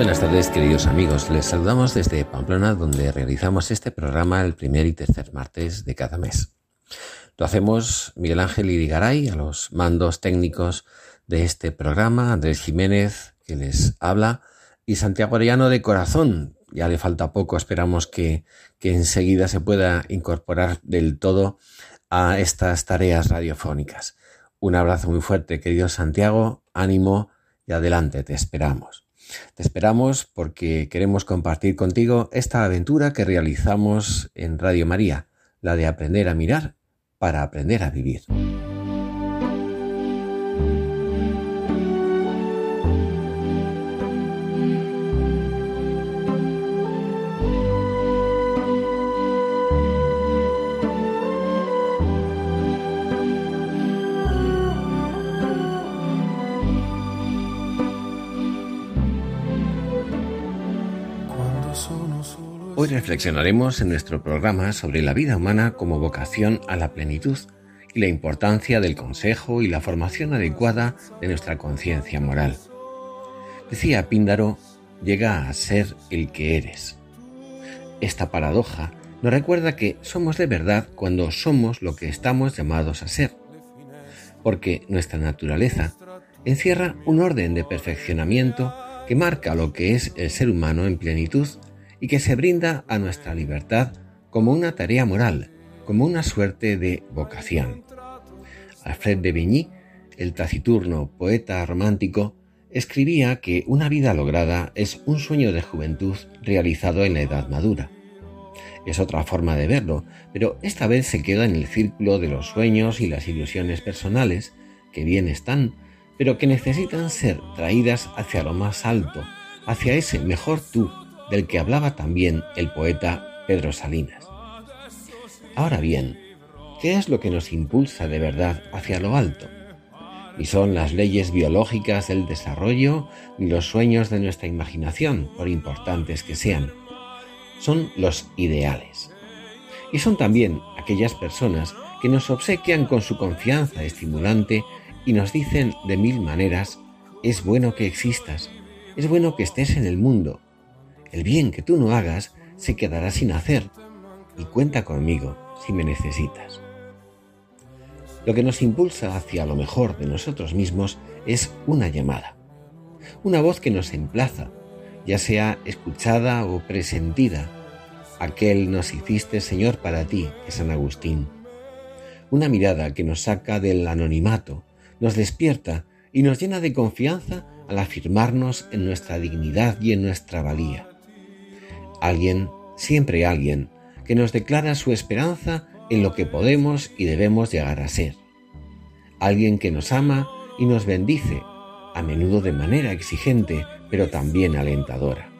Buenas tardes, queridos amigos. Les saludamos desde Pamplona, donde realizamos este programa el primer y tercer martes de cada mes. Lo hacemos Miguel Ángel Irigaray a los mandos técnicos de este programa, Andrés Jiménez, que les habla, y Santiago Arellano de corazón. Ya le falta poco, esperamos que, que enseguida se pueda incorporar del todo a estas tareas radiofónicas. Un abrazo muy fuerte, querido Santiago, ánimo y adelante, te esperamos. Te esperamos porque queremos compartir contigo esta aventura que realizamos en Radio María, la de aprender a mirar para aprender a vivir. Hoy reflexionaremos en nuestro programa sobre la vida humana como vocación a la plenitud y la importancia del consejo y la formación adecuada de nuestra conciencia moral. Decía Píndaro, llega a ser el que eres. Esta paradoja nos recuerda que somos de verdad cuando somos lo que estamos llamados a ser, porque nuestra naturaleza encierra un orden de perfeccionamiento que marca lo que es el ser humano en plenitud y que se brinda a nuestra libertad como una tarea moral, como una suerte de vocación. Alfred de Vigny, el taciturno poeta romántico, escribía que una vida lograda es un sueño de juventud realizado en la edad madura. Es otra forma de verlo, pero esta vez se queda en el círculo de los sueños y las ilusiones personales, que bien están, pero que necesitan ser traídas hacia lo más alto, hacia ese mejor tú del que hablaba también el poeta Pedro Salinas. Ahora bien, ¿qué es lo que nos impulsa de verdad hacia lo alto? Ni son las leyes biológicas del desarrollo ni los sueños de nuestra imaginación, por importantes que sean. Son los ideales. Y son también aquellas personas que nos obsequian con su confianza estimulante y nos dicen de mil maneras, es bueno que existas, es bueno que estés en el mundo, el bien que tú no hagas se quedará sin hacer y cuenta conmigo si me necesitas. Lo que nos impulsa hacia lo mejor de nosotros mismos es una llamada, una voz que nos emplaza, ya sea escuchada o presentida. Aquel nos hiciste Señor para ti, es San Agustín. Una mirada que nos saca del anonimato, nos despierta y nos llena de confianza al afirmarnos en nuestra dignidad y en nuestra valía. Alguien, siempre alguien, que nos declara su esperanza en lo que podemos y debemos llegar a ser. Alguien que nos ama y nos bendice, a menudo de manera exigente, pero también alentadora.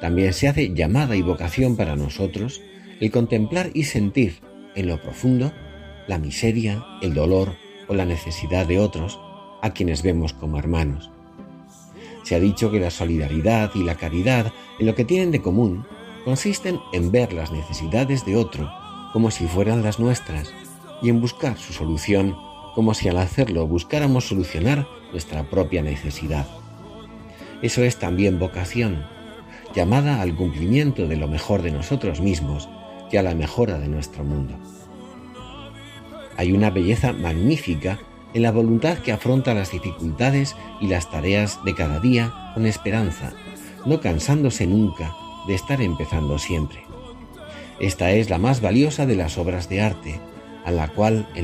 También se hace llamada y vocación para nosotros el contemplar y sentir en lo profundo la miseria, el dolor o la necesidad de otros a quienes vemos como hermanos. Se ha dicho que la solidaridad y la caridad en lo que tienen de común consisten en ver las necesidades de otro como si fueran las nuestras y en buscar su solución como si al hacerlo buscáramos solucionar nuestra propia necesidad. Eso es también vocación, llamada al cumplimiento de lo mejor de nosotros mismos y a la mejora de nuestro mundo. Hay una belleza magnífica en la voluntad que afronta las dificultades y las tareas de cada día con esperanza, no cansándose nunca de estar empezando siempre. Esta es la más valiosa de las obras de arte, en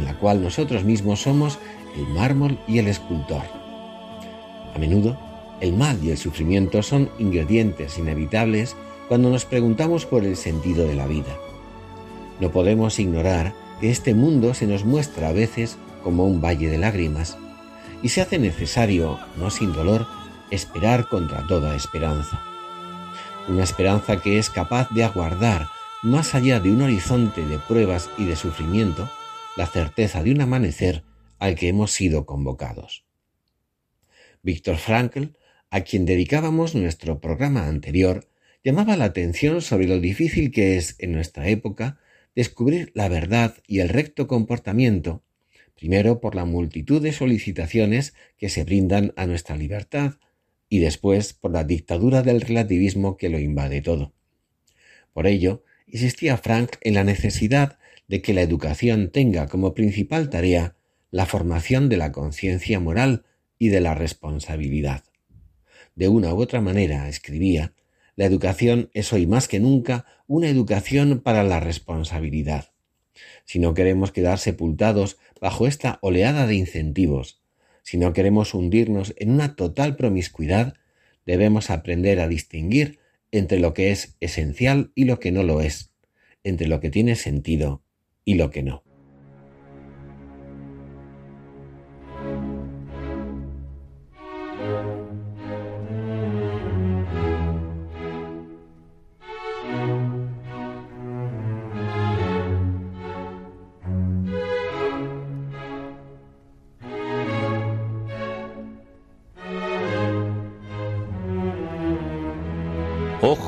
la cual nosotros mismos somos el mármol y el escultor. A menudo, el mal y el sufrimiento son ingredientes inevitables cuando nos preguntamos por el sentido de la vida. No podemos ignorar que este mundo se nos muestra a veces como un valle de lágrimas, y se hace necesario, no sin dolor, esperar contra toda esperanza. Una esperanza que es capaz de aguardar, más allá de un horizonte de pruebas y de sufrimiento, la certeza de un amanecer al que hemos sido convocados. Víctor Frankl, a quien dedicábamos nuestro programa anterior, llamaba la atención sobre lo difícil que es en nuestra época descubrir la verdad y el recto comportamiento, primero por la multitud de solicitaciones que se brindan a nuestra libertad y después por la dictadura del relativismo que lo invade todo. Por ello, insistía Frank en la necesidad de que la educación tenga como principal tarea la formación de la conciencia moral y de la responsabilidad. De una u otra manera, escribía, la educación es hoy más que nunca una educación para la responsabilidad. Si no queremos quedar sepultados bajo esta oleada de incentivos, si no queremos hundirnos en una total promiscuidad, debemos aprender a distinguir entre lo que es esencial y lo que no lo es, entre lo que tiene sentido y lo que no.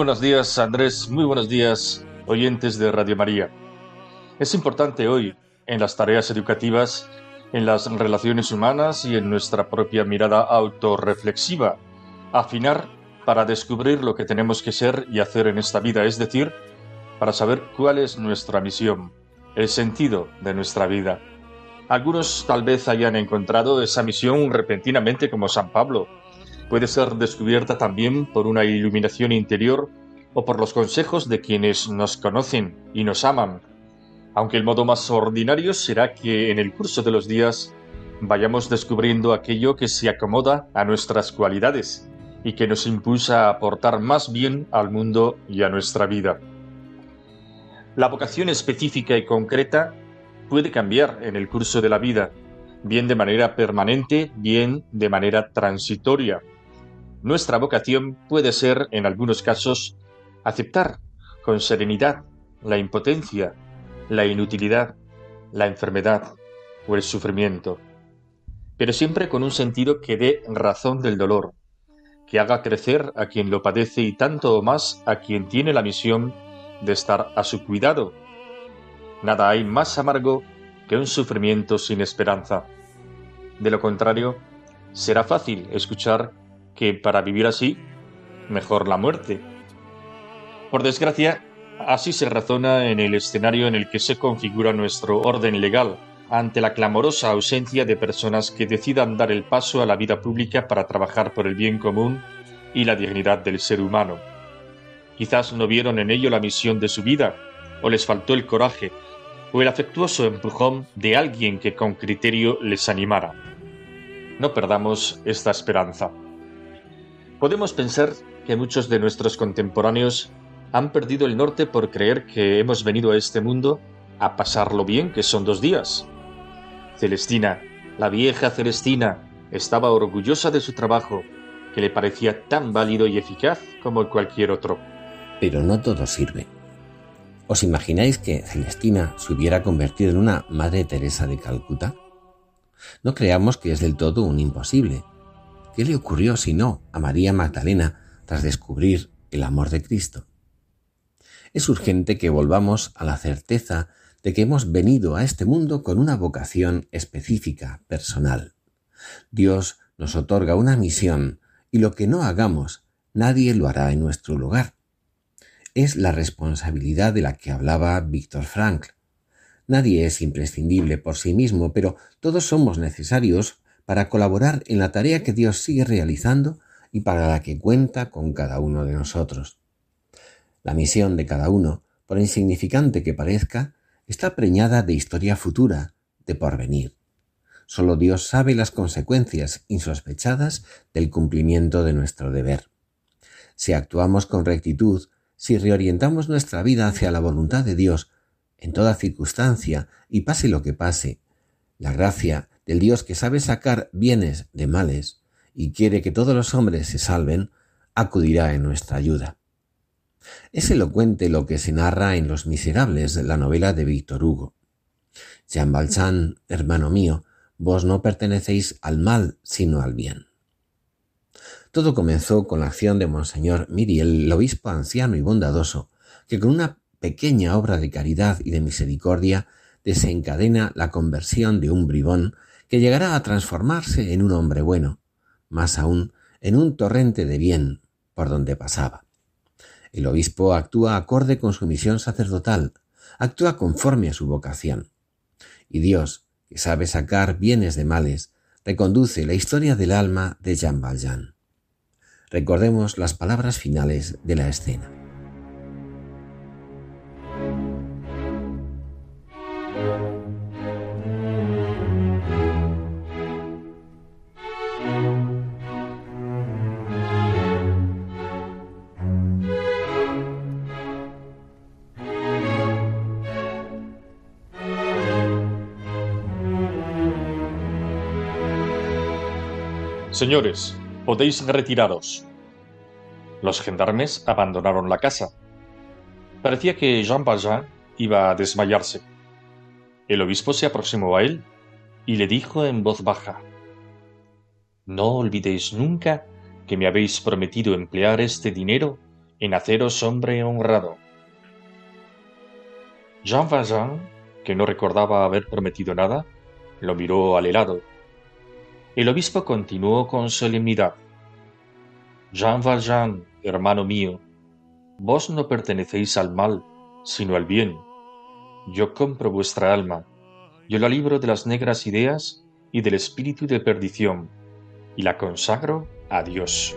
Buenos días, Andrés. Muy buenos días, oyentes de Radio María. Es importante hoy, en las tareas educativas, en las relaciones humanas y en nuestra propia mirada autorreflexiva, afinar para descubrir lo que tenemos que ser y hacer en esta vida, es decir, para saber cuál es nuestra misión, el sentido de nuestra vida. Algunos tal vez hayan encontrado esa misión repentinamente como San Pablo, puede ser descubierta también por una iluminación interior o por los consejos de quienes nos conocen y nos aman, aunque el modo más ordinario será que en el curso de los días vayamos descubriendo aquello que se acomoda a nuestras cualidades y que nos impulsa a aportar más bien al mundo y a nuestra vida. La vocación específica y concreta puede cambiar en el curso de la vida, bien de manera permanente, bien de manera transitoria. Nuestra vocación puede ser, en algunos casos, aceptar con serenidad la impotencia, la inutilidad, la enfermedad o el sufrimiento, pero siempre con un sentido que dé razón del dolor, que haga crecer a quien lo padece y tanto o más a quien tiene la misión de estar a su cuidado. Nada hay más amargo que un sufrimiento sin esperanza. De lo contrario, será fácil escuchar que para vivir así, mejor la muerte. Por desgracia, así se razona en el escenario en el que se configura nuestro orden legal, ante la clamorosa ausencia de personas que decidan dar el paso a la vida pública para trabajar por el bien común y la dignidad del ser humano. Quizás no vieron en ello la misión de su vida, o les faltó el coraje, o el afectuoso empujón de alguien que con criterio les animara. No perdamos esta esperanza. Podemos pensar que muchos de nuestros contemporáneos han perdido el norte por creer que hemos venido a este mundo a pasarlo bien, que son dos días. Celestina, la vieja Celestina, estaba orgullosa de su trabajo, que le parecía tan válido y eficaz como cualquier otro. Pero no todo sirve. ¿Os imagináis que Celestina se hubiera convertido en una Madre Teresa de Calcuta? No creamos que es del todo un imposible, ¿Qué le ocurrió si no a María Magdalena tras descubrir el amor de Cristo? Es urgente que volvamos a la certeza de que hemos venido a este mundo con una vocación específica, personal. Dios nos otorga una misión y lo que no hagamos, nadie lo hará en nuestro lugar. Es la responsabilidad de la que hablaba Víctor Frankl. Nadie es imprescindible por sí mismo, pero todos somos necesarios para colaborar en la tarea que Dios sigue realizando y para la que cuenta con cada uno de nosotros. La misión de cada uno, por insignificante que parezca, está preñada de historia futura, de porvenir. Solo Dios sabe las consecuencias insospechadas del cumplimiento de nuestro deber. Si actuamos con rectitud, si reorientamos nuestra vida hacia la voluntad de Dios en toda circunstancia y pase lo que pase, la gracia del Dios que sabe sacar bienes de males y quiere que todos los hombres se salven, acudirá en nuestra ayuda. Es elocuente lo que se narra en Los Miserables, la novela de Víctor Hugo. Jean Valjean, hermano mío, Vos no pertenecéis al mal, sino al bien. Todo comenzó con la acción de Monseñor Miriel, el obispo anciano y bondadoso, que con una pequeña obra de caridad y de misericordia desencadena la conversión de un bribón que llegará a transformarse en un hombre bueno, más aún en un torrente de bien por donde pasaba. El obispo actúa acorde con su misión sacerdotal, actúa conforme a su vocación. Y Dios, que sabe sacar bienes de males, reconduce la historia del alma de Jean Valjean. Recordemos las palabras finales de la escena. Señores, podéis retiraros. Los gendarmes abandonaron la casa. Parecía que Jean Valjean iba a desmayarse. El obispo se aproximó a él y le dijo en voz baja, No olvidéis nunca que me habéis prometido emplear este dinero en haceros hombre honrado. Jean Valjean, que no recordaba haber prometido nada, lo miró al helado el obispo continuó con solemnidad. Jean Valjean, hermano mío, vos no pertenecéis al mal, sino al bien. Yo compro vuestra alma, yo la libro de las negras ideas y del espíritu de perdición, y la consagro a Dios.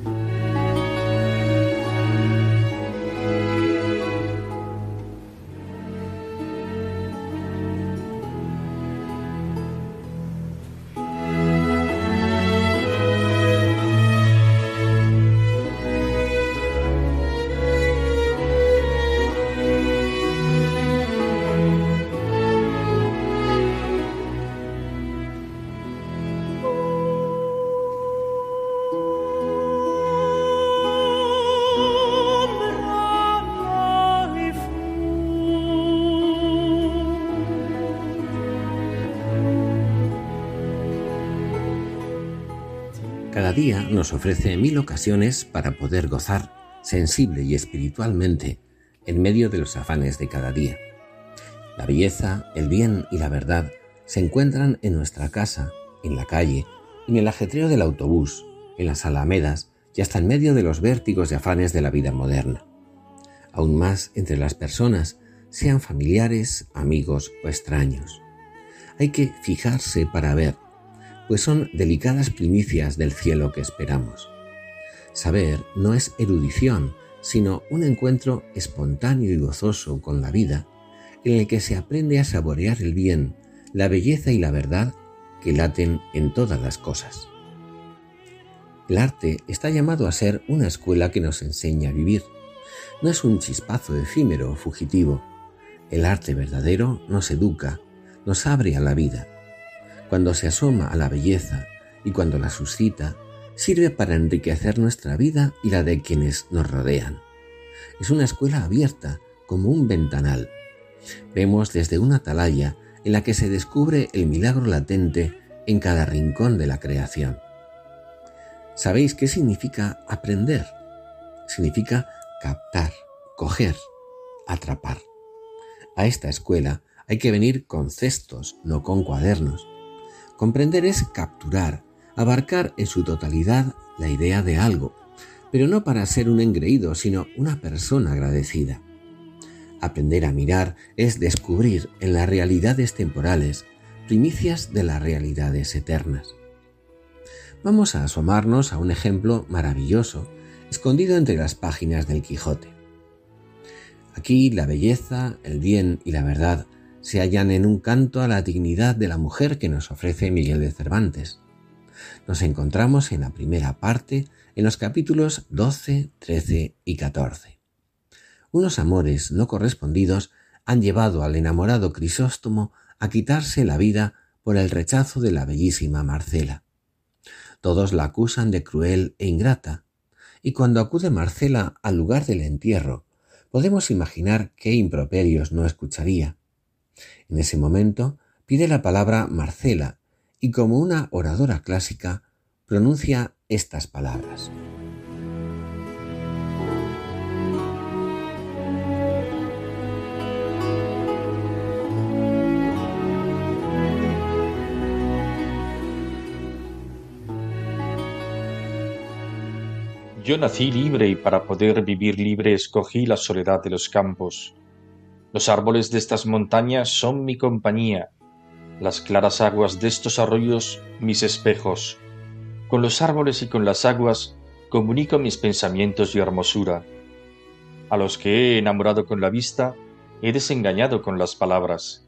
Cada día nos ofrece mil ocasiones para poder gozar sensible y espiritualmente en medio de los afanes de cada día. La belleza, el bien y la verdad se encuentran en nuestra casa, en la calle, en el ajetreo del autobús, en las alamedas y hasta en medio de los vértigos y afanes de la vida moderna. Aún más entre las personas, sean familiares, amigos o extraños. Hay que fijarse para ver pues son delicadas primicias del cielo que esperamos. Saber no es erudición, sino un encuentro espontáneo y gozoso con la vida, en el que se aprende a saborear el bien, la belleza y la verdad que laten en todas las cosas. El arte está llamado a ser una escuela que nos enseña a vivir. No es un chispazo efímero o fugitivo. El arte verdadero nos educa, nos abre a la vida. Cuando se asoma a la belleza y cuando la suscita, sirve para enriquecer nuestra vida y la de quienes nos rodean. Es una escuela abierta, como un ventanal. Vemos desde una atalaya en la que se descubre el milagro latente en cada rincón de la creación. ¿Sabéis qué significa aprender? Significa captar, coger, atrapar. A esta escuela hay que venir con cestos, no con cuadernos. Comprender es capturar, abarcar en su totalidad la idea de algo, pero no para ser un engreído, sino una persona agradecida. Aprender a mirar es descubrir en las realidades temporales primicias de las realidades eternas vamos a asomarnos a un ejemplo maravilloso escondido entre las páginas del Quijote. Aquí la belleza, el bien y la verdad se hallan en un canto a la dignidad de la mujer que nos ofrece Miguel de Cervantes. Nos encontramos en la primera parte, en los capítulos 12, 13 y 14. Unos amores no correspondidos han llevado al enamorado Crisóstomo a quitarse la vida por el rechazo de la bellísima Marcela. Todos la acusan de cruel e ingrata, y cuando acude Marcela al lugar del entierro, podemos imaginar qué improperios no escucharía. En ese momento pide la palabra Marcela y como una oradora clásica pronuncia estas palabras. Yo nací libre y para poder vivir libre escogí la soledad de los campos. Los árboles de estas montañas son mi compañía, las claras aguas de estos arroyos mis espejos. Con los árboles y con las aguas comunico mis pensamientos y hermosura. A los que he enamorado con la vista, he desengañado con las palabras.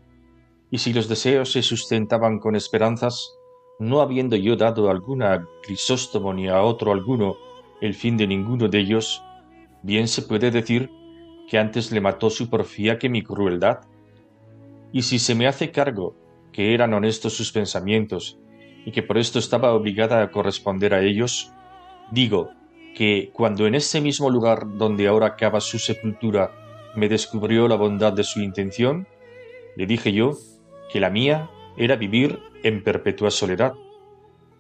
Y si los deseos se sustentaban con esperanzas, no habiendo yo dado alguna a Crisóstomo ni a otro alguno, el fin de ninguno de ellos, bien se puede decir que antes le mató su porfía que mi crueldad. Y si se me hace cargo que eran honestos sus pensamientos y que por esto estaba obligada a corresponder a ellos, digo que cuando en ese mismo lugar donde ahora acaba su sepultura me descubrió la bondad de su intención, le dije yo que la mía era vivir en perpetua soledad.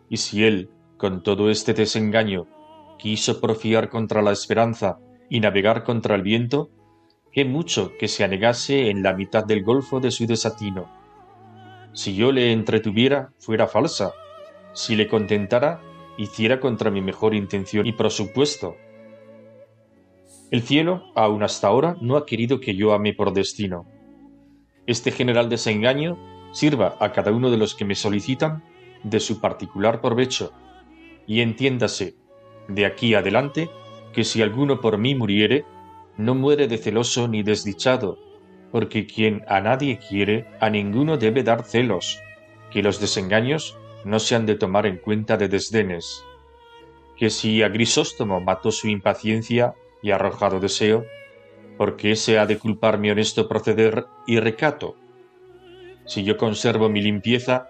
Y si él, con todo este desengaño, quiso porfiar contra la esperanza y navegar contra el viento, qué mucho que se anegase en la mitad del golfo de su desatino. Si yo le entretuviera, fuera falsa. Si le contentara, hiciera contra mi mejor intención y presupuesto. El cielo, aun hasta ahora, no ha querido que yo ame por destino. Este general desengaño sirva a cada uno de los que me solicitan de su particular provecho, y entiéndase de aquí adelante, que si alguno por mí muriere, no muere de celoso ni desdichado, porque quien a nadie quiere, a ninguno debe dar celos, que los desengaños no se han de tomar en cuenta de desdenes. Que si a Grisóstomo mató su impaciencia y arrojado deseo, ¿por qué se ha de culpar mi honesto proceder y recato? Si yo conservo mi limpieza,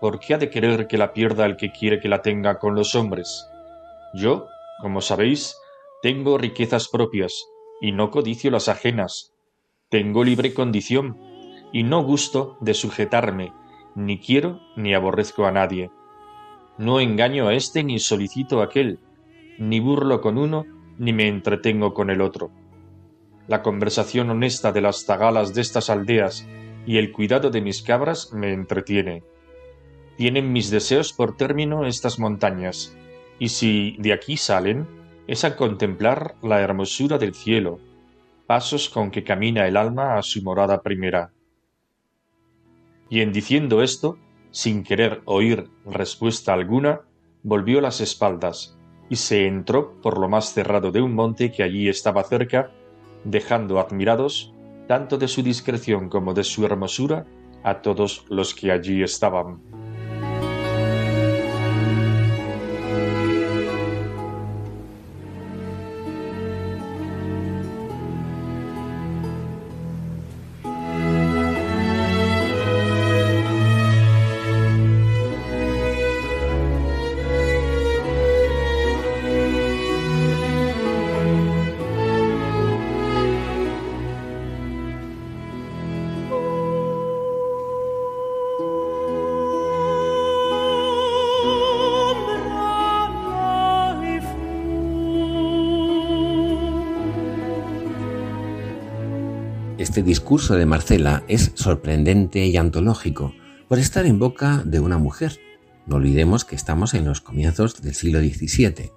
¿por qué ha de querer que la pierda el que quiere que la tenga con los hombres? Yo, como sabéis, tengo riquezas propias, y no codicio las ajenas. Tengo libre condición, y no gusto de sujetarme, ni quiero ni aborrezco a nadie. No engaño a éste ni solicito a aquel, ni burlo con uno, ni me entretengo con el otro. La conversación honesta de las tagalas de estas aldeas y el cuidado de mis cabras me entretiene. Tienen mis deseos por término estas montañas, y si de aquí salen, es a contemplar la hermosura del cielo, pasos con que camina el alma a su morada primera. Y en diciendo esto, sin querer oír respuesta alguna, volvió las espaldas, y se entró por lo más cerrado de un monte que allí estaba cerca, dejando admirados, tanto de su discreción como de su hermosura, a todos los que allí estaban. Discurso de Marcela es sorprendente y antológico por estar en boca de una mujer. No olvidemos que estamos en los comienzos del siglo XVII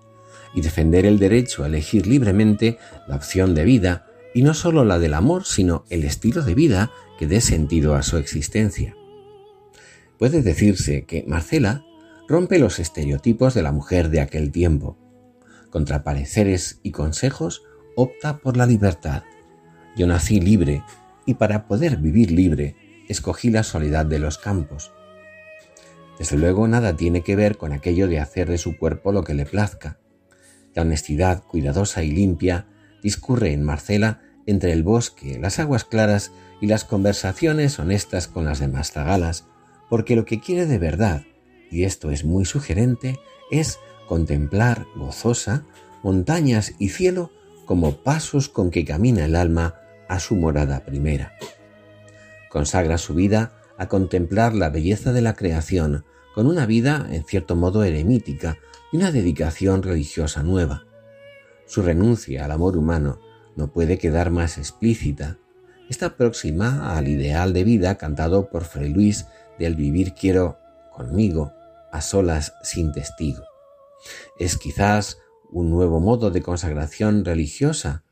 y defender el derecho a elegir libremente la opción de vida y no solo la del amor, sino el estilo de vida que dé sentido a su existencia. Puede decirse que Marcela rompe los estereotipos de la mujer de aquel tiempo. Contra pareceres y consejos opta por la libertad, yo nací libre y para poder vivir libre escogí la soledad de los campos. Desde luego nada tiene que ver con aquello de hacer de su cuerpo lo que le plazca. La honestidad cuidadosa y limpia discurre en Marcela entre el bosque, las aguas claras y las conversaciones honestas con las demás zagalas, porque lo que quiere de verdad, y esto es muy sugerente, es contemplar gozosa montañas y cielo como pasos con que camina el alma a su morada primera. Consagra su vida a contemplar la belleza de la creación con una vida en cierto modo eremítica y una dedicación religiosa nueva. Su renuncia al amor humano no puede quedar más explícita. Está próxima al ideal de vida cantado por Fray Luis del vivir quiero conmigo, a solas sin testigo. Es quizás un nuevo modo de consagración religiosa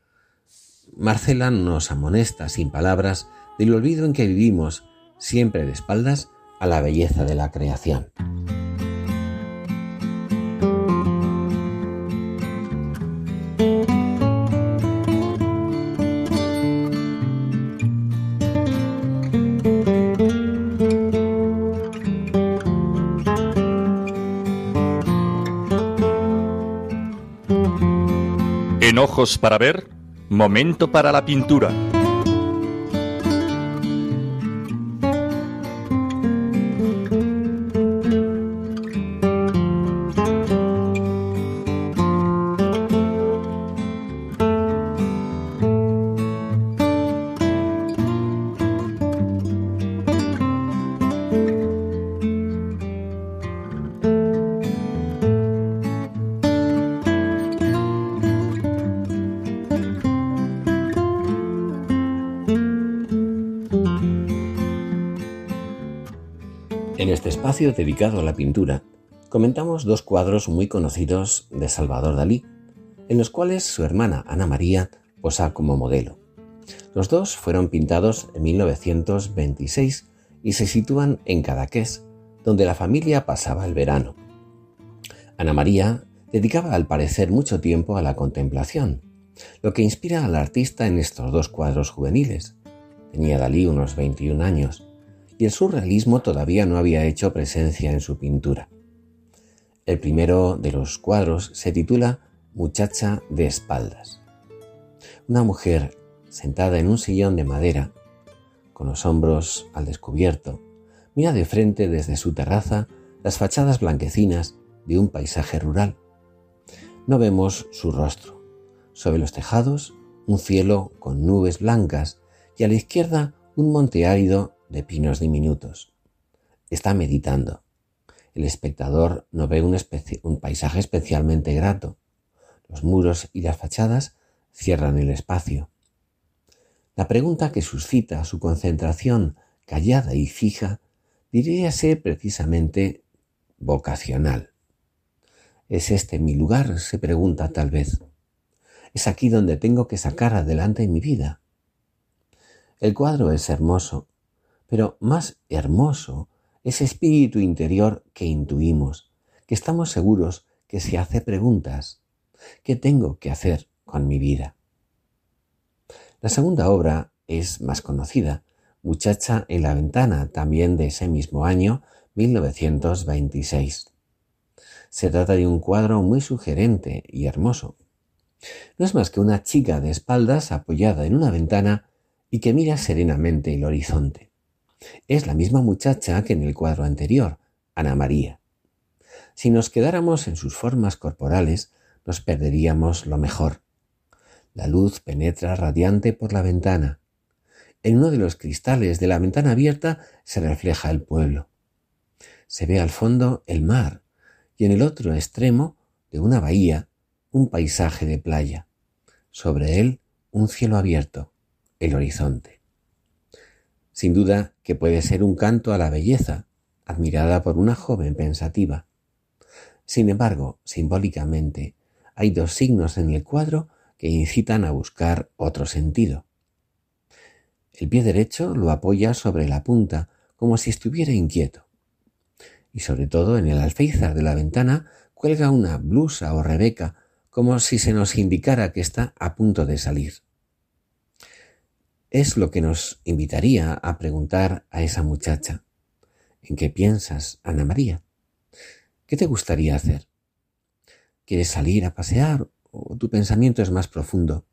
Marcela nos amonesta sin palabras del olvido en que vivimos, siempre de espaldas a la belleza de la creación. En ojos para ver Momento para la pintura. En este espacio dedicado a la pintura, comentamos dos cuadros muy conocidos de Salvador Dalí, en los cuales su hermana Ana María posa como modelo. Los dos fueron pintados en 1926 y se sitúan en Cadaqués, donde la familia pasaba el verano. Ana María dedicaba al parecer mucho tiempo a la contemplación, lo que inspira al artista en estos dos cuadros juveniles. Tenía Dalí unos 21 años y el surrealismo todavía no había hecho presencia en su pintura. El primero de los cuadros se titula Muchacha de espaldas. Una mujer sentada en un sillón de madera, con los hombros al descubierto, mira de frente desde su terraza las fachadas blanquecinas de un paisaje rural. No vemos su rostro. Sobre los tejados, un cielo con nubes blancas y a la izquierda un monte árido de pinos diminutos. Está meditando. El espectador no ve un, paisaje especialmente grato. Los muros y las fachadas cierran el espacio. La pregunta que suscita su concentración callada y fija diría ser precisamente vocacional. ¿Es este mi lugar? se pregunta tal vez. ¿Es aquí donde tengo que sacar adelante mi vida? El cuadro es hermoso pero más hermoso ese espíritu interior que intuimos, que estamos seguros que se hace preguntas. ¿Qué tengo que hacer con mi vida? La segunda obra es más conocida, Muchacha en la ventana, también de ese mismo año, 1926. Se trata de un cuadro muy sugerente y hermoso. No es más que una chica de espaldas apoyada en una ventana y que mira serenamente el horizonte. Es la misma muchacha que en el cuadro anterior, Ana María. Si nos quedáramos en sus formas corporales, nos perderíamos lo mejor. La luz penetra radiante por la ventana. En uno de los cristales de la ventana abierta se refleja el pueblo. Se ve al fondo el mar y en el otro extremo de una bahía un paisaje de playa. Sobre él un cielo abierto, el horizonte. Sin duda que puede ser un canto a la belleza, admirada por una joven pensativa. Sin embargo, simbólicamente, hay dos signos en el cuadro que incitan a buscar otro sentido. El pie derecho lo apoya sobre la punta como si estuviera inquieto. Y sobre todo en el alféizar de la ventana cuelga una blusa o rebeca como si se nos indicara que está a punto de salir. Es lo que nos invitaría a preguntar a esa muchacha. ¿En qué piensas, Ana María? ¿Qué te gustaría hacer? ¿Quieres salir a pasear o tu pensamiento es más profundo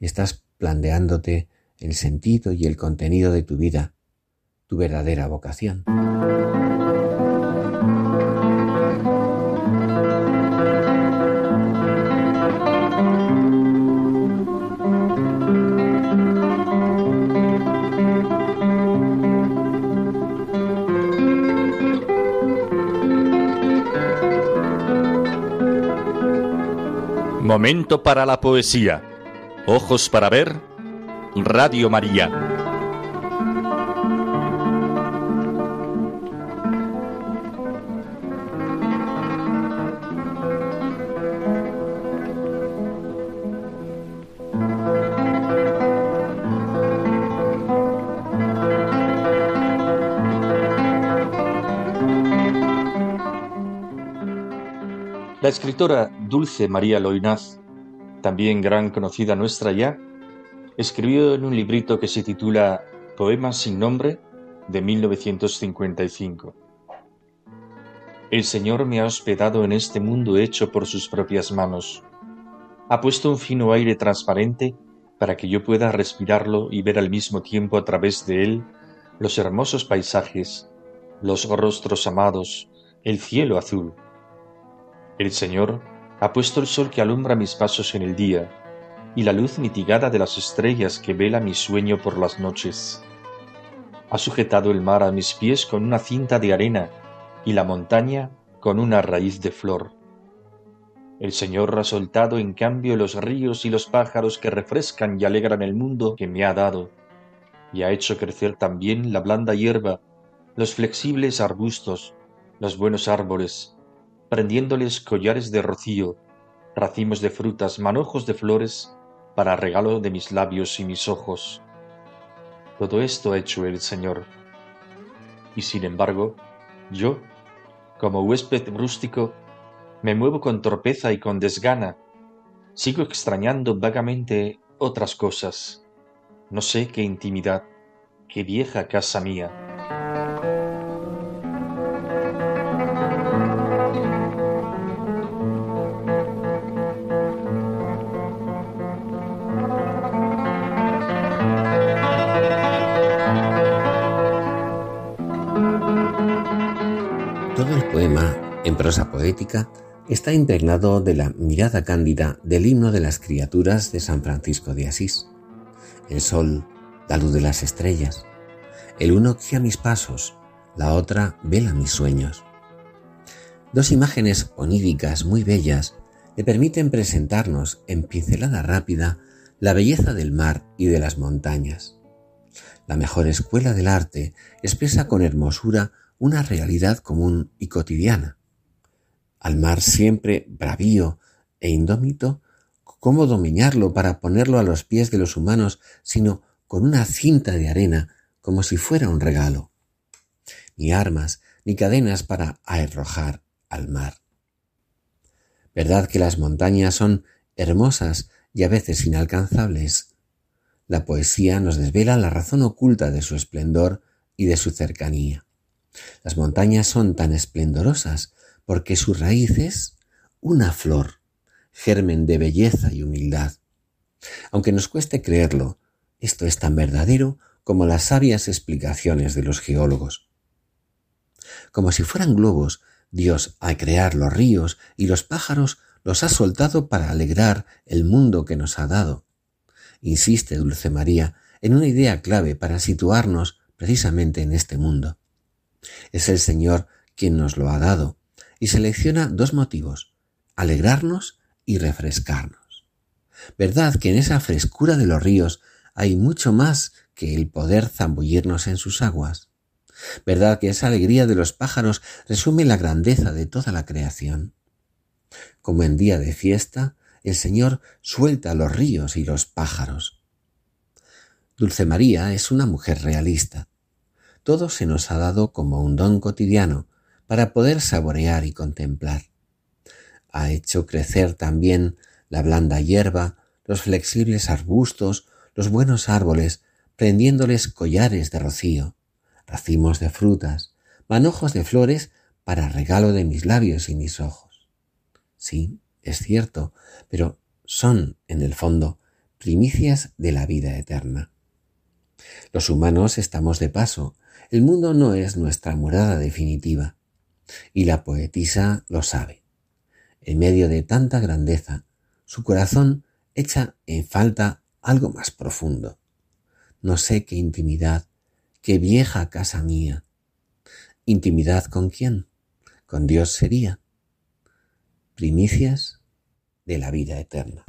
y estás planteándote el sentido y el contenido de tu vida, tu verdadera vocación? Momento para la poesía. Ojos para ver. Radio María. La escritora Dulce María Loinaz, también gran conocida nuestra ya, escribió en un librito que se titula Poemas sin nombre de 1955. El Señor me ha hospedado en este mundo hecho por sus propias manos. Ha puesto un fino aire transparente para que yo pueda respirarlo y ver al mismo tiempo a través de él los hermosos paisajes, los rostros amados, el cielo azul el Señor ha puesto el sol que alumbra mis pasos en el día, y la luz mitigada de las estrellas que vela mi sueño por las noches. Ha sujetado el mar a mis pies con una cinta de arena, y la montaña con una raíz de flor. El Señor ha soltado en cambio los ríos y los pájaros que refrescan y alegran el mundo que me ha dado, y ha hecho crecer también la blanda hierba, los flexibles arbustos, los buenos árboles, prendiéndoles collares de rocío, racimos de frutas, manojos de flores, para regalo de mis labios y mis ojos. Todo esto ha hecho el Señor. Y sin embargo, yo, como huésped rústico, me muevo con torpeza y con desgana. Sigo extrañando vagamente otras cosas. No sé qué intimidad, qué vieja casa mía. Prosa poética está impregnado de la mirada cándida del himno de las criaturas de San Francisco de Asís. El sol, la luz de las estrellas. El uno guía mis pasos, la otra vela mis sueños. Dos imágenes oníricas muy bellas le permiten presentarnos en pincelada rápida la belleza del mar y de las montañas. La mejor escuela del arte expresa con hermosura una realidad común y cotidiana, al mar siempre bravío e indómito, ¿cómo dominarlo para ponerlo a los pies de los humanos, sino con una cinta de arena, como si fuera un regalo? Ni armas, ni cadenas para arrojar al mar. ¿Verdad que las montañas son hermosas y a veces inalcanzables? La poesía nos desvela la razón oculta de su esplendor y de su cercanía. Las montañas son tan esplendorosas porque su raíz es una flor, germen de belleza y humildad. Aunque nos cueste creerlo, esto es tan verdadero como las sabias explicaciones de los geólogos. Como si fueran globos, Dios, al crear los ríos y los pájaros, los ha soltado para alegrar el mundo que nos ha dado. Insiste Dulce María en una idea clave para situarnos precisamente en este mundo. Es el Señor quien nos lo ha dado y selecciona dos motivos, alegrarnos y refrescarnos. ¿Verdad que en esa frescura de los ríos hay mucho más que el poder zambullirnos en sus aguas. ¿Verdad que esa alegría de los pájaros resume la grandeza de toda la creación? Como en día de fiesta, el Señor suelta los ríos y los pájaros. Dulce María es una mujer realista. Todo se nos ha dado como un don cotidiano para poder saborear y contemplar. Ha hecho crecer también la blanda hierba, los flexibles arbustos, los buenos árboles, prendiéndoles collares de rocío, racimos de frutas, manojos de flores para regalo de mis labios y mis ojos. Sí, es cierto, pero son, en el fondo, primicias de la vida eterna. Los humanos estamos de paso, el mundo no es nuestra morada definitiva, y la poetisa lo sabe. En medio de tanta grandeza, su corazón echa en falta algo más profundo. No sé qué intimidad, qué vieja casa mía. ¿Intimidad con quién? Con Dios sería. Primicias de la vida eterna.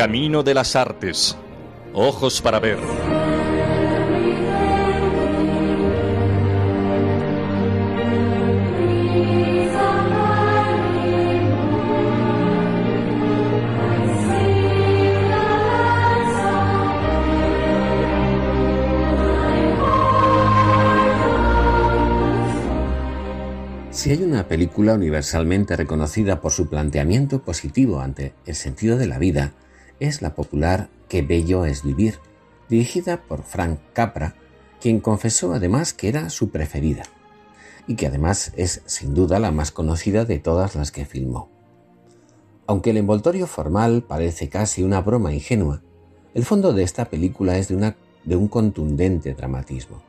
Camino de las Artes. Ojos para ver. Si hay una película universalmente reconocida por su planteamiento positivo ante el sentido de la vida, es la popular Qué bello es vivir, dirigida por Frank Capra, quien confesó además que era su preferida, y que además es sin duda la más conocida de todas las que filmó. Aunque el envoltorio formal parece casi una broma ingenua, el fondo de esta película es de, una, de un contundente dramatismo.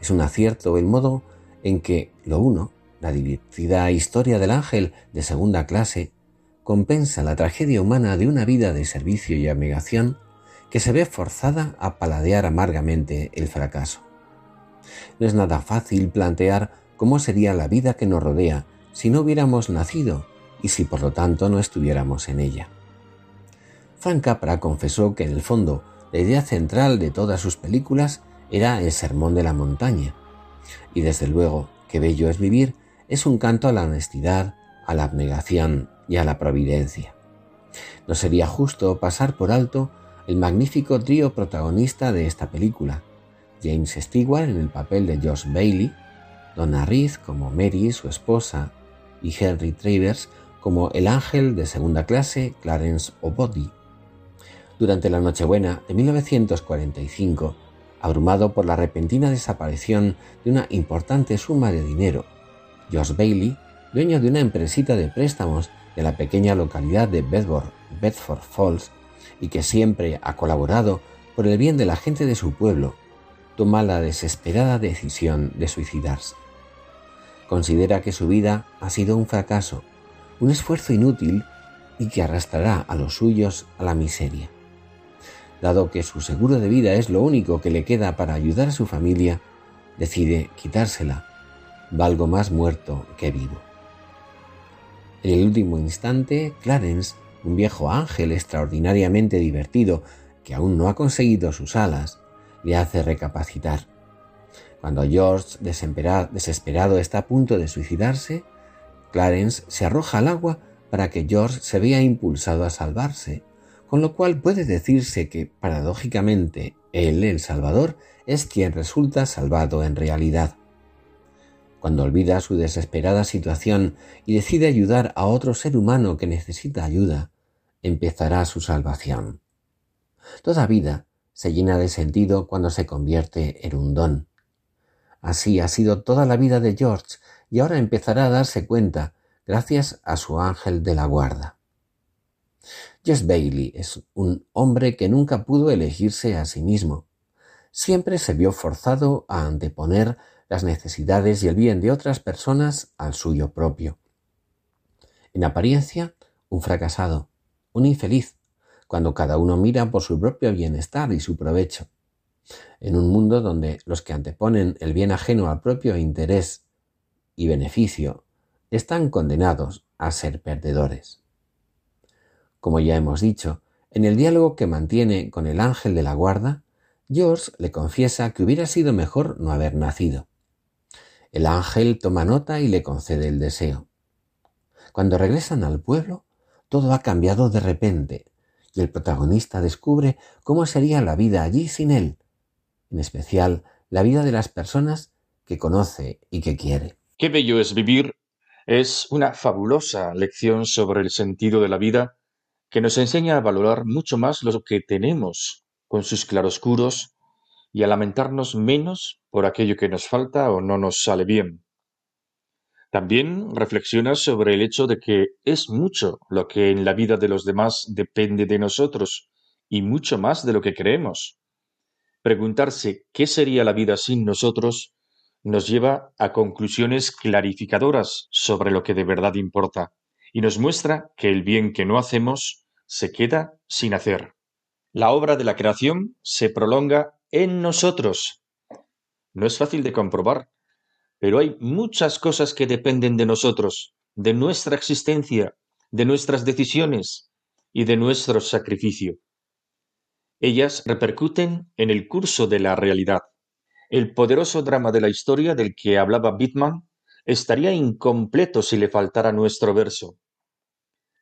Es un acierto el modo en que lo uno, la divertida historia del ángel de segunda clase, compensa la tragedia humana de una vida de servicio y abnegación que se ve forzada a paladear amargamente el fracaso. No es nada fácil plantear cómo sería la vida que nos rodea si no hubiéramos nacido y si por lo tanto no estuviéramos en ella. Frank Capra confesó que en el fondo la idea central de todas sus películas era el sermón de la montaña, y desde luego que bello es vivir es un canto a la honestidad, a la abnegación y a la providencia. No sería justo pasar por alto el magnífico trío protagonista de esta película, James Stewart en el papel de Josh Bailey, Donna Reed como Mary, su esposa, y Henry Travers como el ángel de segunda clase Clarence O'Body. Durante la Nochebuena de 1945, Abrumado por la repentina desaparición de una importante suma de dinero, George Bailey, dueño de una empresita de préstamos de la pequeña localidad de Bedford, Bedford Falls, y que siempre ha colaborado por el bien de la gente de su pueblo, toma la desesperada decisión de suicidarse. Considera que su vida ha sido un fracaso, un esfuerzo inútil y que arrastrará a los suyos a la miseria. Dado que su seguro de vida es lo único que le queda para ayudar a su familia, decide quitársela. Valgo más muerto que vivo. En el último instante, Clarence, un viejo ángel extraordinariamente divertido que aún no ha conseguido sus alas, le hace recapacitar. Cuando George, desesperado, está a punto de suicidarse, Clarence se arroja al agua para que George se vea impulsado a salvarse, con lo cual puede decirse que, paradójicamente, él, el Salvador, es quien resulta salvado en realidad. Cuando olvida su desesperada situación y decide ayudar a otro ser humano que necesita ayuda, empezará su salvación. Toda vida se llena de sentido cuando se convierte en un don. Así ha sido toda la vida de George y ahora empezará a darse cuenta gracias a su ángel de la guarda. Jess Bailey es un hombre que nunca pudo elegirse a sí mismo. Siempre se vio forzado a anteponer las necesidades y el bien de otras personas al suyo propio. En apariencia, un fracasado, un infeliz, cuando cada uno mira por su propio bienestar y su provecho. En un mundo donde los que anteponen el bien ajeno al propio interés y beneficio están condenados a ser perdedores. Como ya hemos dicho, en el diálogo que mantiene con el ángel de la guarda, George le confiesa que hubiera sido mejor no haber nacido. El ángel toma nota y le concede el deseo. Cuando regresan al pueblo, todo ha cambiado de repente y el protagonista descubre cómo sería la vida allí sin él, en especial la vida de las personas que conoce y que quiere. Qué bello es vivir es una fabulosa lección sobre el sentido de la vida que nos enseña a valorar mucho más lo que tenemos con sus claroscuros y a lamentarnos menos por aquello que nos falta o no nos sale bien. También reflexiona sobre el hecho de que es mucho lo que en la vida de los demás depende de nosotros y mucho más de lo que creemos. Preguntarse qué sería la vida sin nosotros nos lleva a conclusiones clarificadoras sobre lo que de verdad importa y nos muestra que el bien que no hacemos se queda sin hacer. La obra de la creación se prolonga en nosotros. No es fácil de comprobar, pero hay muchas cosas que dependen de nosotros, de nuestra existencia, de nuestras decisiones y de nuestro sacrificio. Ellas repercuten en el curso de la realidad. El poderoso drama de la historia del que hablaba Bittman estaría incompleto si le faltara nuestro verso.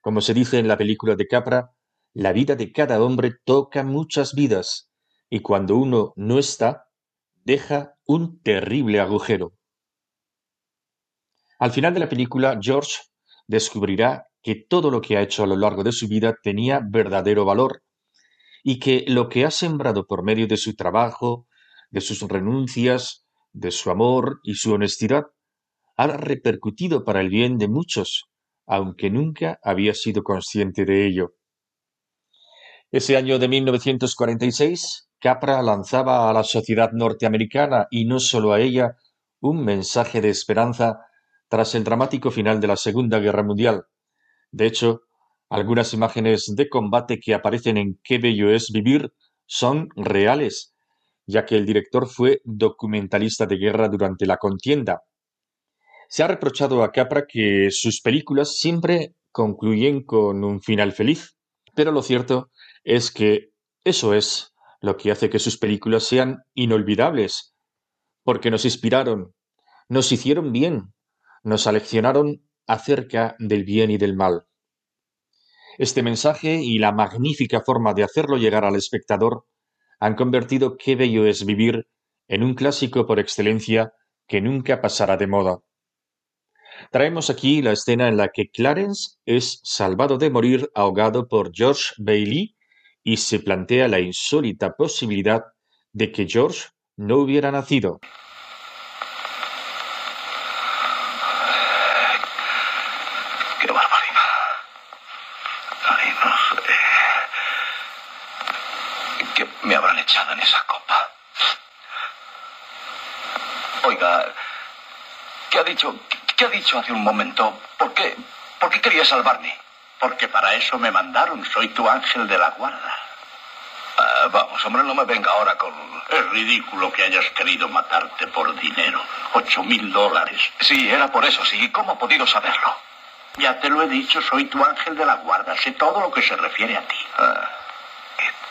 Como se dice en la película de Capra, la vida de cada hombre toca muchas vidas, y cuando uno no está, deja un terrible agujero. Al final de la película, George descubrirá que todo lo que ha hecho a lo largo de su vida tenía verdadero valor y que lo que ha sembrado por medio de su trabajo, de sus renuncias, de su amor y su honestidad, ha repercutido para el bien de muchos, aunque nunca había sido consciente de ello. Ese año de 1946, Capra lanzaba a la sociedad norteamericana y no solo a ella un mensaje de esperanza tras el dramático final de la Segunda Guerra Mundial. De hecho, algunas imágenes de combate que aparecen en Qué bello es vivir son reales, ya que el director fue documentalista de guerra durante la contienda. Se ha reprochado a Capra que sus películas siempre concluyen con un final feliz, pero lo cierto es que eso es lo que hace que sus películas sean inolvidables, porque nos inspiraron, nos hicieron bien, nos aleccionaron acerca del bien y del mal. Este mensaje y la magnífica forma de hacerlo llegar al espectador han convertido Qué bello es vivir en un clásico por excelencia que nunca pasará de moda. Traemos aquí la escena en la que Clarence es salvado de morir ahogado por George Bailey y se plantea la insólita posibilidad de que George no hubiera nacido. Qué barbaridad. Ay, no sé. ¿Qué me habrán echado en esa copa? Oiga, ¿qué ha dicho? ¿Qué ha dicho hace un momento? ¿Por qué? ¿Por qué quería salvarme? Porque para eso me mandaron. Soy tu ángel de la guarda. Ah, vamos, hombre, no me venga ahora con... Es ridículo que hayas querido matarte por dinero. Ocho mil dólares. Sí, era por eso, sí. ¿Cómo ha podido saberlo? Ya te lo he dicho, soy tu ángel de la guarda. Sé todo lo que se refiere a ti. Ah,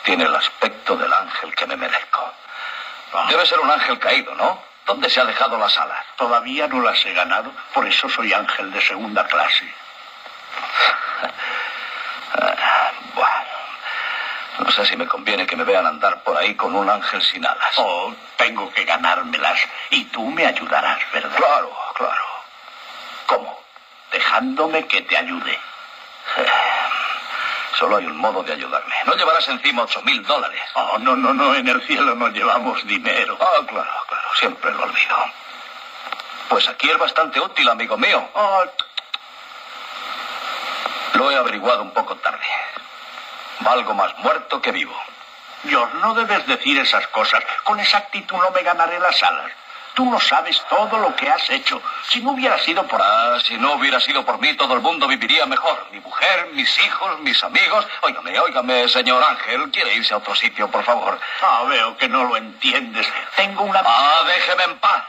tiene el aspecto del ángel que me merezco. Debe ser un ángel caído, ¿no? ¿Dónde se ha dejado las alas? Todavía no las he ganado, por eso soy ángel de segunda clase. Ah, bueno, no sé si me conviene que me vean andar por ahí con un ángel sin alas. Oh, tengo que ganármelas y tú me ayudarás, ¿verdad? Claro, claro. ¿Cómo? Dejándome que te ayude. Eh, solo hay un modo de ayudarme. No llevarás encima ocho mil dólares. Oh, no, no, no, en el cielo no llevamos dinero. Ah, claro, claro, siempre lo olvido. Pues aquí es bastante útil, amigo mío. Oh, lo he averiguado un poco tarde. Valgo más muerto que vivo. Dios, no debes decir esas cosas. Con esa actitud no me ganaré las alas. Tú no sabes todo lo que has hecho. Si no hubiera sido por... Ah, si no hubiera sido por mí, todo el mundo viviría mejor. Mi mujer, mis hijos, mis amigos. Óigame, óigame, señor Ángel. ¿Quiere irse a otro sitio, por favor? Ah, veo que no lo entiendes. Tengo una... Ah, déjeme en paz.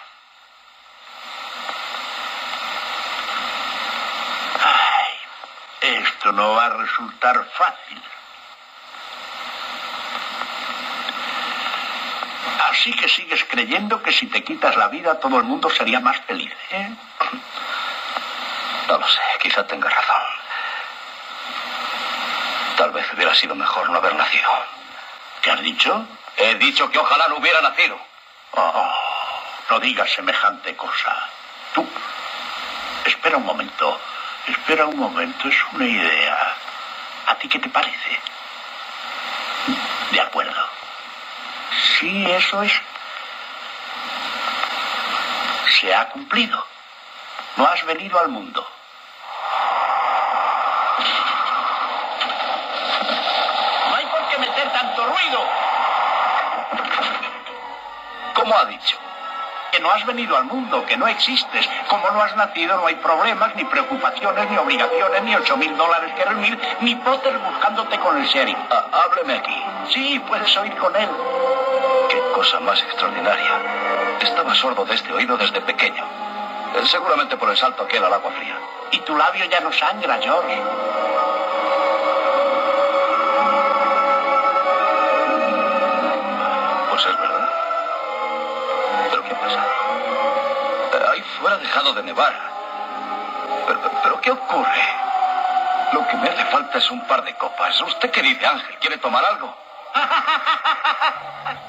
Ay, esto no va a resultar fácil. Así que sigues creyendo que si te quitas la vida todo el mundo sería más feliz, ¿eh? No lo sé, quizá tenga razón. Tal vez hubiera sido mejor no haber nacido. ¿Qué has dicho? He dicho que ojalá no hubiera nacido. Oh, no digas semejante cosa. Tú, espera un momento, espera un momento, es una idea. ¿A ti qué te parece? De acuerdo. Sí, eso es. Se ha cumplido. No has venido al mundo. No hay por qué meter tanto ruido. ¿Cómo ha dicho? Que no has venido al mundo, que no existes. Como no has nacido, no hay problemas, ni preocupaciones, ni obligaciones, ni ocho mil dólares que reunir, ni Potter buscándote con el sheriff. Ah, hábleme aquí. Sí, puedes oír con él. Cosa más extraordinaria. Estaba sordo de este oído desde pequeño. Eh, Seguramente por el salto aquel al agua fría. Y tu labio ya no sangra, George. Pues es verdad. ¿Pero qué pasa? Eh, Ahí fuera ha dejado de nevar. Pero, pero ¿qué ocurre? Lo que me hace falta es un par de copas. ¿Usted qué dice, Ángel? ¿Quiere tomar algo?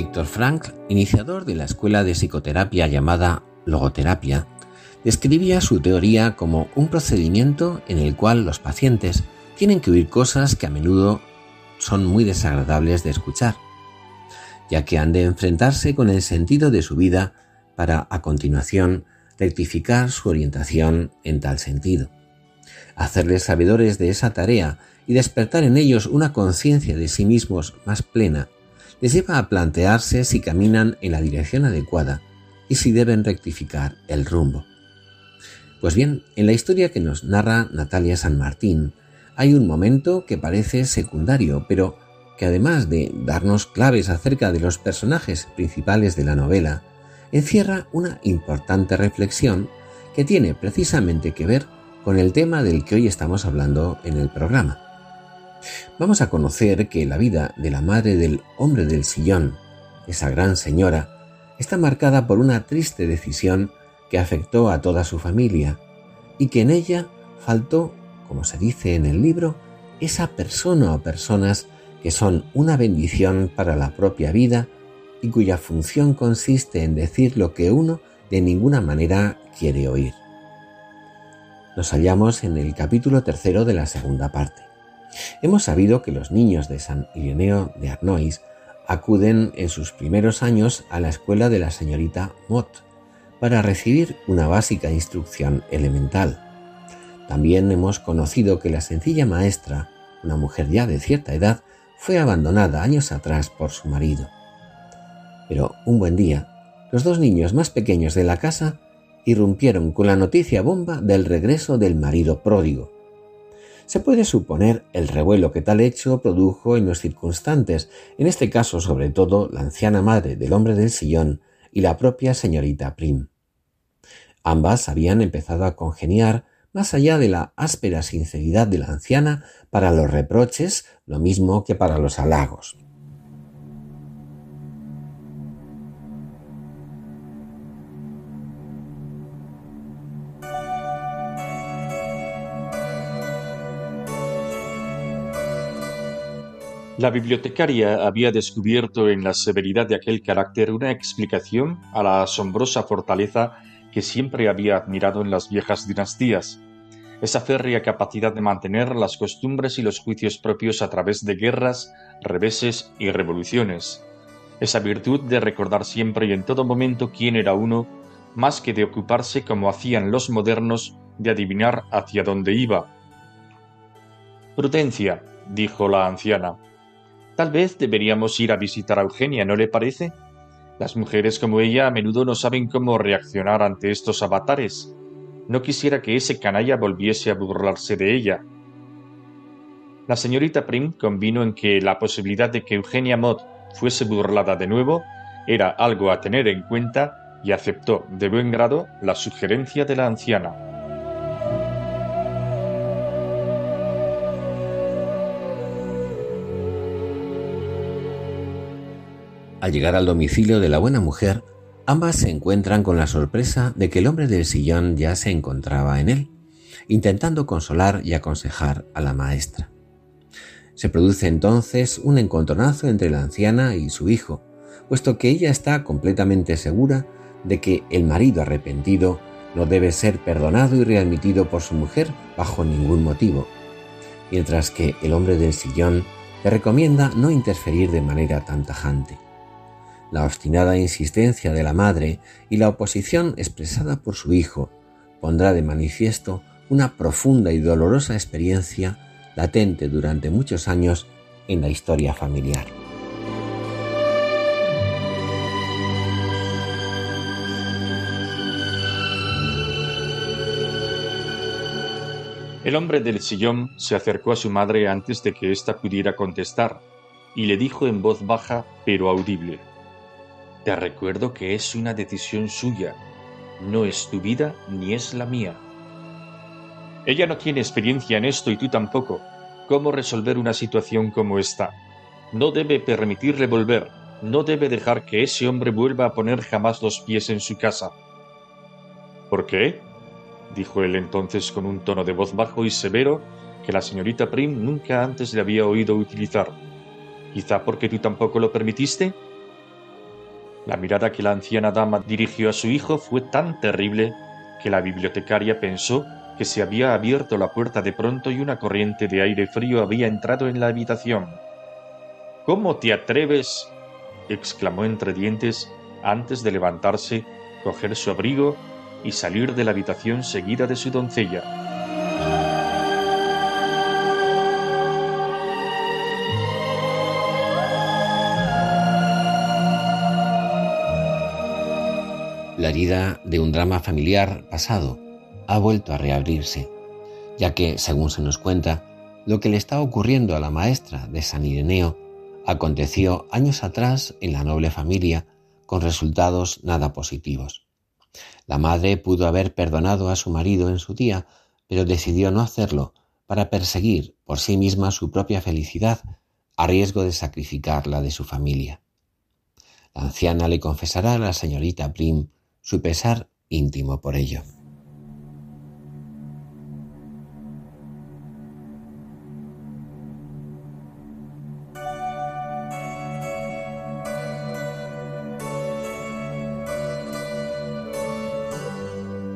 Víctor Frank, iniciador de la escuela de psicoterapia llamada logoterapia, describía su teoría como un procedimiento en el cual los pacientes tienen que oír cosas que a menudo son muy desagradables de escuchar, ya que han de enfrentarse con el sentido de su vida para, a continuación, rectificar su orientación en tal sentido. Hacerles sabedores de esa tarea y despertar en ellos una conciencia de sí mismos más plena les lleva a plantearse si caminan en la dirección adecuada y si deben rectificar el rumbo. Pues bien, en la historia que nos narra Natalia San Martín hay un momento que parece secundario, pero que además de darnos claves acerca de los personajes principales de la novela, encierra una importante reflexión que tiene precisamente que ver con el tema del que hoy estamos hablando en el programa. Vamos a conocer que la vida de la madre del hombre del sillón, esa gran señora, está marcada por una triste decisión que afectó a toda su familia y que en ella faltó, como se dice en el libro, esa persona o personas que son una bendición para la propia vida y cuya función consiste en decir lo que uno de ninguna manera quiere oír. Nos hallamos en el capítulo tercero de la segunda parte. Hemos sabido que los niños de San Ireneo de Arnois acuden en sus primeros años a la escuela de la señorita Mott para recibir una básica instrucción elemental. También hemos conocido que la sencilla maestra, una mujer ya de cierta edad, fue abandonada años atrás por su marido. Pero un buen día, los dos niños más pequeños de la casa irrumpieron con la noticia bomba del regreso del marido pródigo, se puede suponer el revuelo que tal hecho produjo en los circunstantes, en este caso sobre todo la anciana madre del hombre del sillón y la propia señorita Prim. Ambas habían empezado a congeniar más allá de la áspera sinceridad de la anciana para los reproches, lo mismo que para los halagos. La bibliotecaria había descubierto en la severidad de aquel carácter una explicación a la asombrosa fortaleza que siempre había admirado en las viejas dinastías, esa férrea capacidad de mantener las costumbres y los juicios propios a través de guerras, reveses y revoluciones, esa virtud de recordar siempre y en todo momento quién era uno, más que de ocuparse como hacían los modernos de adivinar hacia dónde iba. Prudencia, dijo la anciana, Tal vez deberíamos ir a visitar a Eugenia, ¿no le parece? Las mujeres como ella a menudo no saben cómo reaccionar ante estos avatares. No quisiera que ese canalla volviese a burlarse de ella. La señorita Prim convino en que la posibilidad de que Eugenia Mott fuese burlada de nuevo era algo a tener en cuenta y aceptó de buen grado la sugerencia de la anciana. Al llegar al domicilio de la buena mujer, ambas se encuentran con la sorpresa de que el hombre del sillón ya se encontraba en él, intentando consolar y aconsejar a la maestra. Se produce entonces un encontronazo entre la anciana y su hijo, puesto que ella está completamente segura de que el marido arrepentido no debe ser perdonado y readmitido por su mujer bajo ningún motivo, mientras que el hombre del sillón le recomienda no interferir de manera tan tajante la obstinada insistencia de la madre y la oposición expresada por su hijo pondrá de manifiesto una profunda y dolorosa experiencia latente durante muchos años en la historia familiar. El hombre del sillón se acercó a su madre antes de que ésta pudiera contestar y le dijo en voz baja pero audible te recuerdo que es una decisión suya, no es tu vida ni es la mía. Ella no tiene experiencia en esto y tú tampoco. ¿Cómo resolver una situación como esta? No debe permitirle volver, no debe dejar que ese hombre vuelva a poner jamás los pies en su casa. ¿Por qué? dijo él entonces con un tono de voz bajo y severo que la señorita Prim nunca antes le había oído utilizar. ¿Quizá porque tú tampoco lo permitiste? La mirada que la anciana dama dirigió a su hijo fue tan terrible que la bibliotecaria pensó que se había abierto la puerta de pronto y una corriente de aire frío había entrado en la habitación. ¿Cómo te atreves? exclamó entre dientes antes de levantarse, coger su abrigo y salir de la habitación seguida de su doncella. La herida de un drama familiar pasado ha vuelto a reabrirse, ya que, según se nos cuenta, lo que le está ocurriendo a la maestra de San Ireneo aconteció años atrás en la noble familia con resultados nada positivos. La madre pudo haber perdonado a su marido en su día, pero decidió no hacerlo para perseguir por sí misma su propia felicidad a riesgo de sacrificar la de su familia. La anciana le confesará a la señorita Prim su pesar íntimo por ello.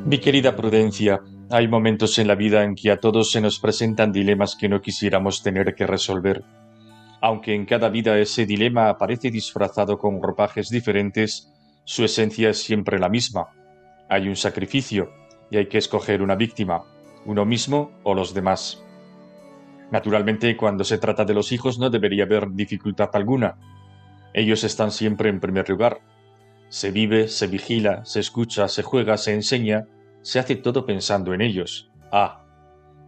Mi querida Prudencia, hay momentos en la vida en que a todos se nos presentan dilemas que no quisiéramos tener que resolver. Aunque en cada vida ese dilema aparece disfrazado con ropajes diferentes, su esencia es siempre la misma. Hay un sacrificio y hay que escoger una víctima, uno mismo o los demás. Naturalmente, cuando se trata de los hijos no debería haber dificultad alguna. Ellos están siempre en primer lugar. Se vive, se vigila, se escucha, se juega, se enseña, se hace todo pensando en ellos. Ah,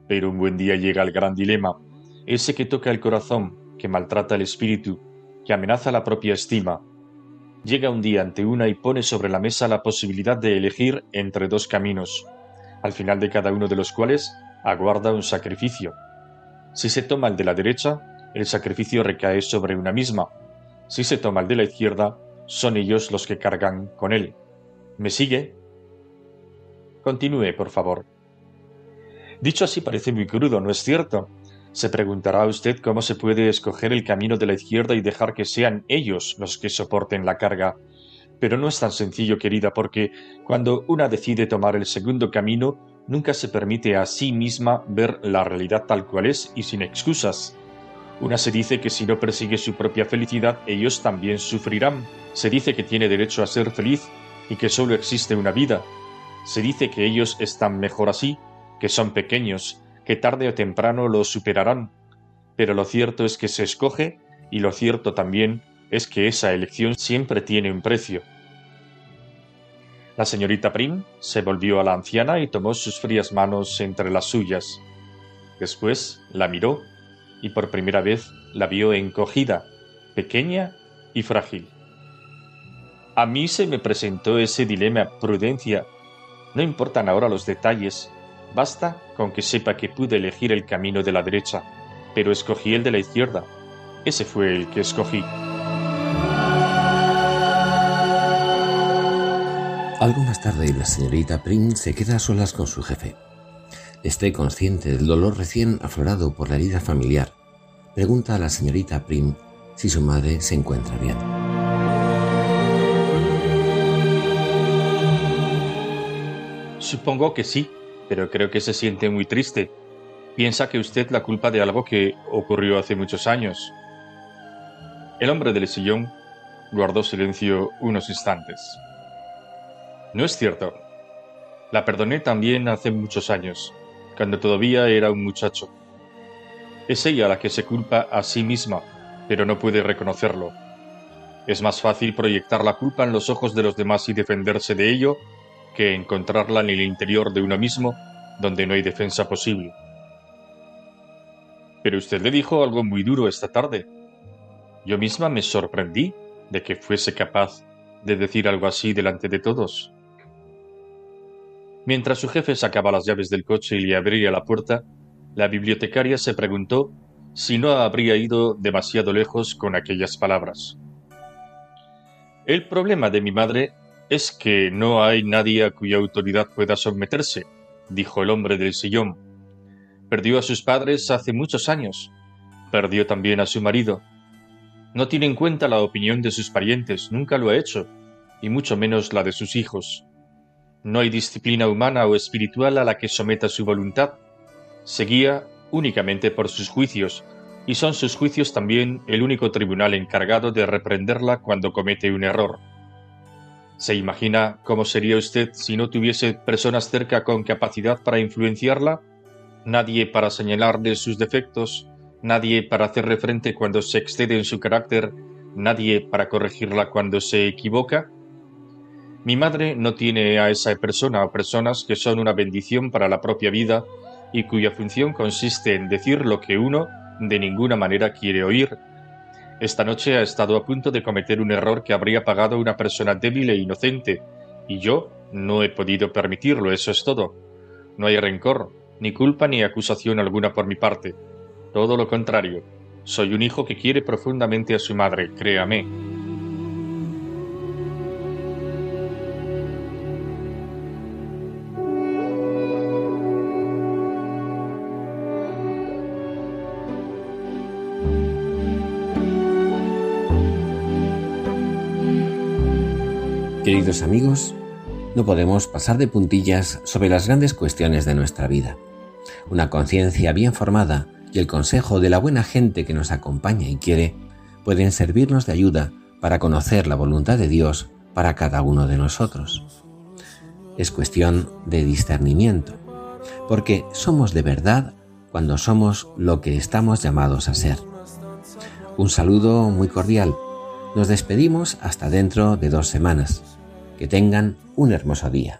pero un buen día llega el gran dilema, ese que toca el corazón, que maltrata el espíritu, que amenaza la propia estima. Llega un día ante una y pone sobre la mesa la posibilidad de elegir entre dos caminos, al final de cada uno de los cuales aguarda un sacrificio. Si se toma el de la derecha, el sacrificio recae sobre una misma. Si se toma el de la izquierda, son ellos los que cargan con él. ¿Me sigue? Continúe, por favor. Dicho así parece muy crudo, ¿no es cierto? Se preguntará usted cómo se puede escoger el camino de la izquierda y dejar que sean ellos los que soporten la carga. Pero no es tan sencillo, querida, porque cuando una decide tomar el segundo camino, nunca se permite a sí misma ver la realidad tal cual es y sin excusas. Una se dice que si no persigue su propia felicidad, ellos también sufrirán. Se dice que tiene derecho a ser feliz y que solo existe una vida, se dice que ellos están mejor así, que son pequeños, que tarde o temprano lo superarán, pero lo cierto es que se escoge y lo cierto también es que esa elección siempre tiene un precio. La señorita Prim se volvió a la anciana y tomó sus frías manos entre las suyas. Después la miró y por primera vez la vio encogida, pequeña y frágil. A mí se me presentó ese dilema prudencia no importan ahora los detalles, basta con que sepa que pude elegir el camino de la derecha, pero escogí el de la izquierda. Ese fue el que escogí. Algo más tarde, la señorita Prim se queda a solas con su jefe. Esté consciente del dolor recién aflorado por la herida familiar. Pregunta a la señorita Prim si su madre se encuentra bien. Supongo que sí, pero creo que se siente muy triste. Piensa que usted la culpa de algo que ocurrió hace muchos años. El hombre del sillón guardó silencio unos instantes. No es cierto. La perdoné también hace muchos años, cuando todavía era un muchacho. Es ella la que se culpa a sí misma, pero no puede reconocerlo. Es más fácil proyectar la culpa en los ojos de los demás y defenderse de ello que encontrarla en el interior de uno mismo, donde no hay defensa posible. Pero usted le dijo algo muy duro esta tarde. Yo misma me sorprendí de que fuese capaz de decir algo así delante de todos. Mientras su jefe sacaba las llaves del coche y le abría la puerta, la bibliotecaria se preguntó si no habría ido demasiado lejos con aquellas palabras. El problema de mi madre es que no hay nadie a cuya autoridad pueda someterse, dijo el hombre del sillón. Perdió a sus padres hace muchos años. Perdió también a su marido. No tiene en cuenta la opinión de sus parientes, nunca lo ha hecho, y mucho menos la de sus hijos. No hay disciplina humana o espiritual a la que someta su voluntad. Se guía únicamente por sus juicios, y son sus juicios también el único tribunal encargado de reprenderla cuando comete un error. ¿Se imagina cómo sería usted si no tuviese personas cerca con capacidad para influenciarla? Nadie para señalarle sus defectos, nadie para hacerle frente cuando se excede en su carácter, nadie para corregirla cuando se equivoca. Mi madre no tiene a esa persona o personas que son una bendición para la propia vida y cuya función consiste en decir lo que uno de ninguna manera quiere oír. Esta noche ha estado a punto de cometer un error que habría pagado una persona débil e inocente, y yo no he podido permitirlo, eso es todo. No hay rencor, ni culpa ni acusación alguna por mi parte. Todo lo contrario, soy un hijo que quiere profundamente a su madre, créame. Queridos amigos, no podemos pasar de puntillas sobre las grandes cuestiones de nuestra vida. Una conciencia bien formada y el consejo de la buena gente que nos acompaña y quiere pueden servirnos de ayuda para conocer la voluntad de Dios para cada uno de nosotros. Es cuestión de discernimiento, porque somos de verdad cuando somos lo que estamos llamados a ser. Un saludo muy cordial. Nos despedimos hasta dentro de dos semanas. Que tengan un hermoso día.